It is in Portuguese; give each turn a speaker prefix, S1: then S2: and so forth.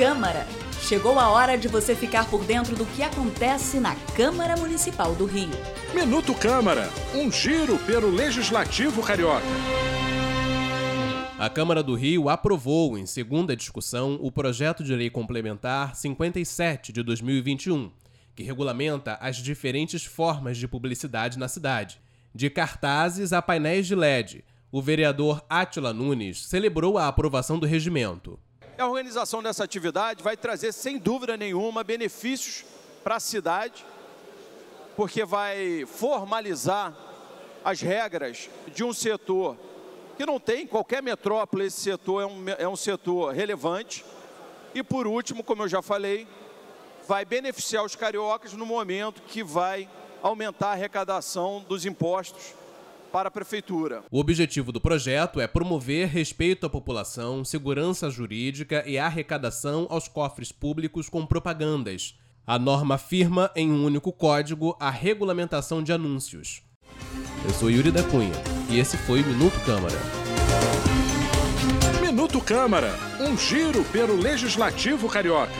S1: Câmara. Chegou a hora de você ficar por dentro do que acontece na Câmara Municipal do Rio.
S2: Minuto Câmara, um giro pelo Legislativo Carioca.
S3: A Câmara do Rio aprovou, em segunda discussão, o projeto de lei complementar 57 de 2021, que regulamenta as diferentes formas de publicidade na cidade, de cartazes a painéis de LED. O vereador Átila Nunes celebrou a aprovação do regimento.
S4: A organização dessa atividade vai trazer, sem dúvida nenhuma, benefícios para a cidade, porque vai formalizar as regras de um setor que não tem, qualquer metrópole, esse setor é um, é um setor relevante. E por último, como eu já falei, vai beneficiar os cariocas no momento que vai aumentar a arrecadação dos impostos para a prefeitura.
S3: O objetivo do projeto é promover respeito à população, segurança jurídica e arrecadação aos cofres públicos com propagandas. A norma afirma em um único código a regulamentação de anúncios. Eu sou Yuri da Cunha e esse foi o Minuto Câmara.
S2: Minuto Câmara, um giro pelo Legislativo Carioca.